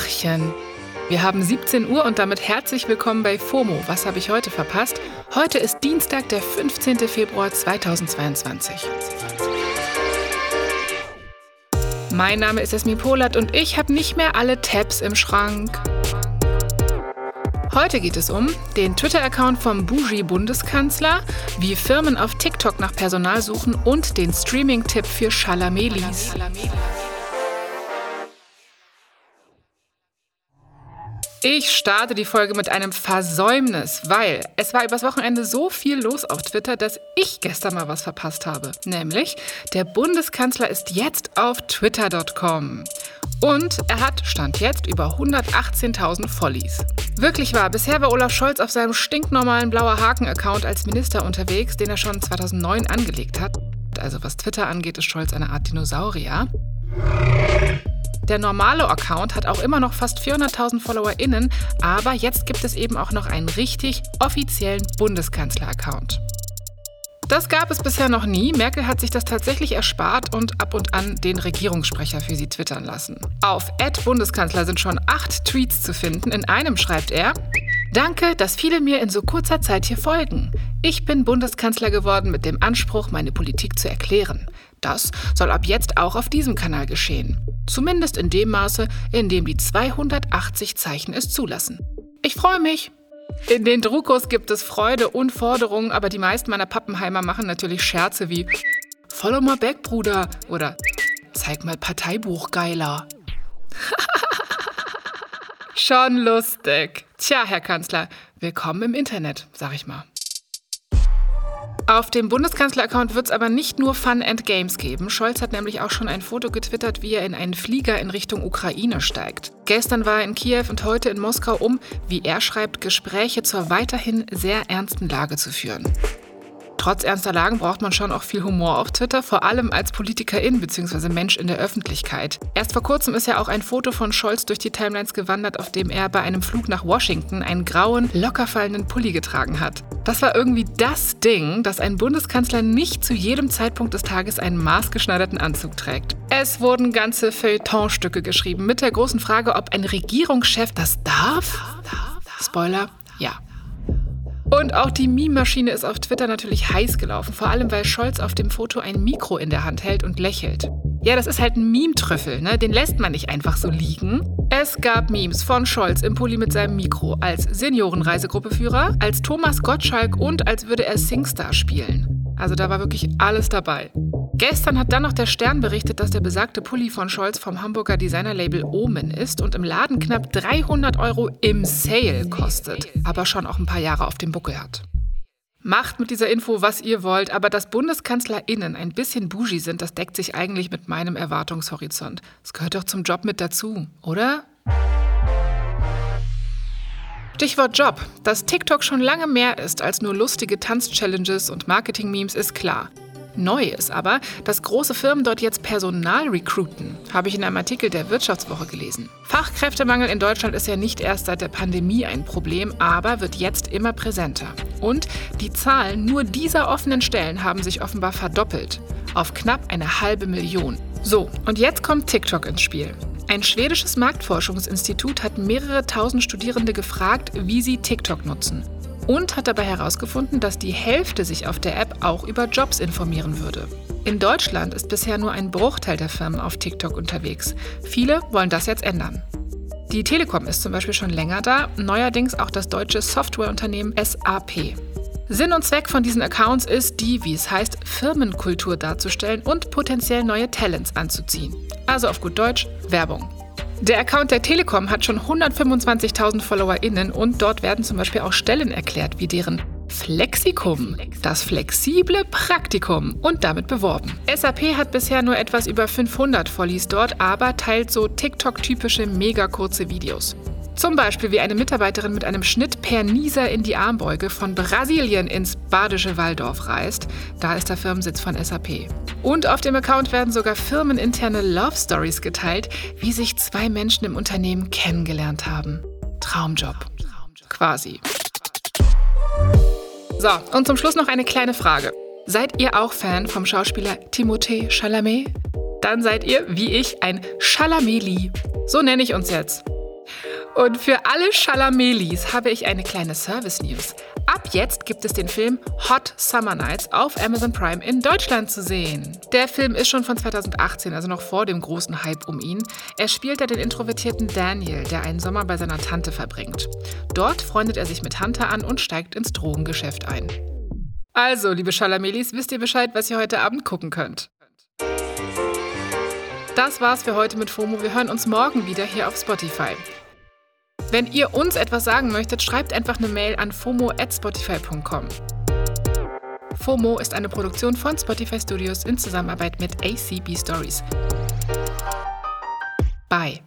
Tachchen. Wir haben 17 Uhr und damit herzlich willkommen bei FOMO. Was habe ich heute verpasst? Heute ist Dienstag, der 15. Februar 2022. Mein Name ist Esmi Polat und ich habe nicht mehr alle Tabs im Schrank. Heute geht es um den Twitter-Account vom Bougie-Bundeskanzler, wie Firmen auf TikTok nach Personal suchen und den Streaming-Tipp für Schalamelis. Ich starte die Folge mit einem Versäumnis, weil es war übers Wochenende so viel los auf Twitter, dass ich gestern mal was verpasst habe. Nämlich, der Bundeskanzler ist jetzt auf twitter.com. Und er hat, stand jetzt, über 118.000 Follies. Wirklich wahr, bisher war Olaf Scholz auf seinem stinknormalen blauer Haken-Account als Minister unterwegs, den er schon 2009 angelegt hat. Also was Twitter angeht, ist Scholz eine Art Dinosaurier. Der normale Account hat auch immer noch fast 400.000 FollowerInnen, aber jetzt gibt es eben auch noch einen richtig offiziellen Bundeskanzler-Account. Das gab es bisher noch nie. Merkel hat sich das tatsächlich erspart und ab und an den Regierungssprecher für sie twittern lassen. Auf Bundeskanzler sind schon acht Tweets zu finden. In einem schreibt er, Danke, dass viele mir in so kurzer Zeit hier folgen. Ich bin Bundeskanzler geworden mit dem Anspruch, meine Politik zu erklären. Das soll ab jetzt auch auf diesem Kanal geschehen. Zumindest in dem Maße, in dem die 280 Zeichen es zulassen. Ich freue mich. In den Druckos gibt es Freude und Forderungen, aber die meisten meiner Pappenheimer machen natürlich Scherze wie Follow mal back, Bruder oder Zeig mal Parteibuch, geiler. Schon lustig. Tja, Herr Kanzler, willkommen im Internet, sag ich mal. Auf dem Bundeskanzler-Account wird es aber nicht nur Fun and Games geben. Scholz hat nämlich auch schon ein Foto getwittert, wie er in einen Flieger in Richtung Ukraine steigt. Gestern war er in Kiew und heute in Moskau, um, wie er schreibt, Gespräche zur weiterhin sehr ernsten Lage zu führen. Trotz ernster Lagen braucht man schon auch viel Humor auf Twitter, vor allem als Politikerin bzw. Mensch in der Öffentlichkeit. Erst vor kurzem ist ja auch ein Foto von Scholz durch die Timelines gewandert, auf dem er bei einem Flug nach Washington einen grauen, lockerfallenden Pulli getragen hat. Das war irgendwie das Ding, dass ein Bundeskanzler nicht zu jedem Zeitpunkt des Tages einen maßgeschneiderten Anzug trägt. Es wurden ganze Feuilletonstücke geschrieben mit der großen Frage, ob ein Regierungschef das darf. Spoiler, ja. Und auch die Meme-Maschine ist auf Twitter natürlich heiß gelaufen, vor allem weil Scholz auf dem Foto ein Mikro in der Hand hält und lächelt. Ja, das ist halt ein Meme-Trüffel, ne? Den lässt man nicht einfach so liegen. Es gab Memes von Scholz im Pulli mit seinem Mikro, als Seniorenreisegruppeführer, als Thomas Gottschalk und als würde er Singstar spielen. Also da war wirklich alles dabei. Gestern hat dann noch der Stern berichtet, dass der besagte Pulli von Scholz vom Hamburger Designerlabel Omen ist und im Laden knapp 300 Euro im Sale kostet, aber schon auch ein paar Jahre auf dem Buckel hat. Macht mit dieser Info, was ihr wollt, aber dass BundeskanzlerInnen ein bisschen bougie sind, das deckt sich eigentlich mit meinem Erwartungshorizont. Das gehört doch zum Job mit dazu, oder? Stichwort Job. Dass TikTok schon lange mehr ist als nur lustige Tanz-Challenges und Marketing-Memes, ist klar. Neu ist aber, dass große Firmen dort jetzt Personal recruiten, habe ich in einem Artikel der Wirtschaftswoche gelesen. Fachkräftemangel in Deutschland ist ja nicht erst seit der Pandemie ein Problem, aber wird jetzt immer präsenter. Und die Zahlen nur dieser offenen Stellen haben sich offenbar verdoppelt auf knapp eine halbe Million. So, und jetzt kommt TikTok ins Spiel. Ein schwedisches Marktforschungsinstitut hat mehrere tausend Studierende gefragt, wie sie TikTok nutzen und hat dabei herausgefunden, dass die Hälfte sich auf der App auch über Jobs informieren würde. In Deutschland ist bisher nur ein Bruchteil der Firmen auf TikTok unterwegs. Viele wollen das jetzt ändern. Die Telekom ist zum Beispiel schon länger da, neuerdings auch das deutsche Softwareunternehmen SAP. Sinn und Zweck von diesen Accounts ist, die, wie es heißt, Firmenkultur darzustellen und potenziell neue Talents anzuziehen. Also auf gut Deutsch Werbung. Der Account der Telekom hat schon 125.000 FollowerInnen und dort werden zum Beispiel auch Stellen erklärt, wie deren Flexikum, das flexible Praktikum und damit beworben. SAP hat bisher nur etwas über 500 Follies dort, aber teilt so TikTok-typische mega kurze Videos. Zum Beispiel wie eine Mitarbeiterin mit einem Schnitt per Nieser in die Armbeuge von Brasilien ins badische Walldorf reist. Da ist der Firmensitz von SAP. Und auf dem Account werden sogar firmeninterne Love Stories geteilt, wie sich zwei Menschen im Unternehmen kennengelernt haben. Traumjob. Quasi. So, und zum Schluss noch eine kleine Frage. Seid ihr auch Fan vom Schauspieler Timothée Chalamet? Dann seid ihr, wie ich, ein Chalameli. So nenne ich uns jetzt. Und für alle Schalamelis habe ich eine kleine Service-News. Ab jetzt gibt es den Film Hot Summer Nights auf Amazon Prime in Deutschland zu sehen. Der Film ist schon von 2018, also noch vor dem großen Hype um ihn. Er spielt da den introvertierten Daniel, der einen Sommer bei seiner Tante verbringt. Dort freundet er sich mit Hunter an und steigt ins Drogengeschäft ein. Also, liebe Schalamelis, wisst ihr Bescheid, was ihr heute Abend gucken könnt. Das war's für heute mit FOMO. Wir hören uns morgen wieder hier auf Spotify. Wenn ihr uns etwas sagen möchtet, schreibt einfach eine Mail an fomo@spotify.com. FOMO ist eine Produktion von Spotify Studios in Zusammenarbeit mit ACB Stories. Bye.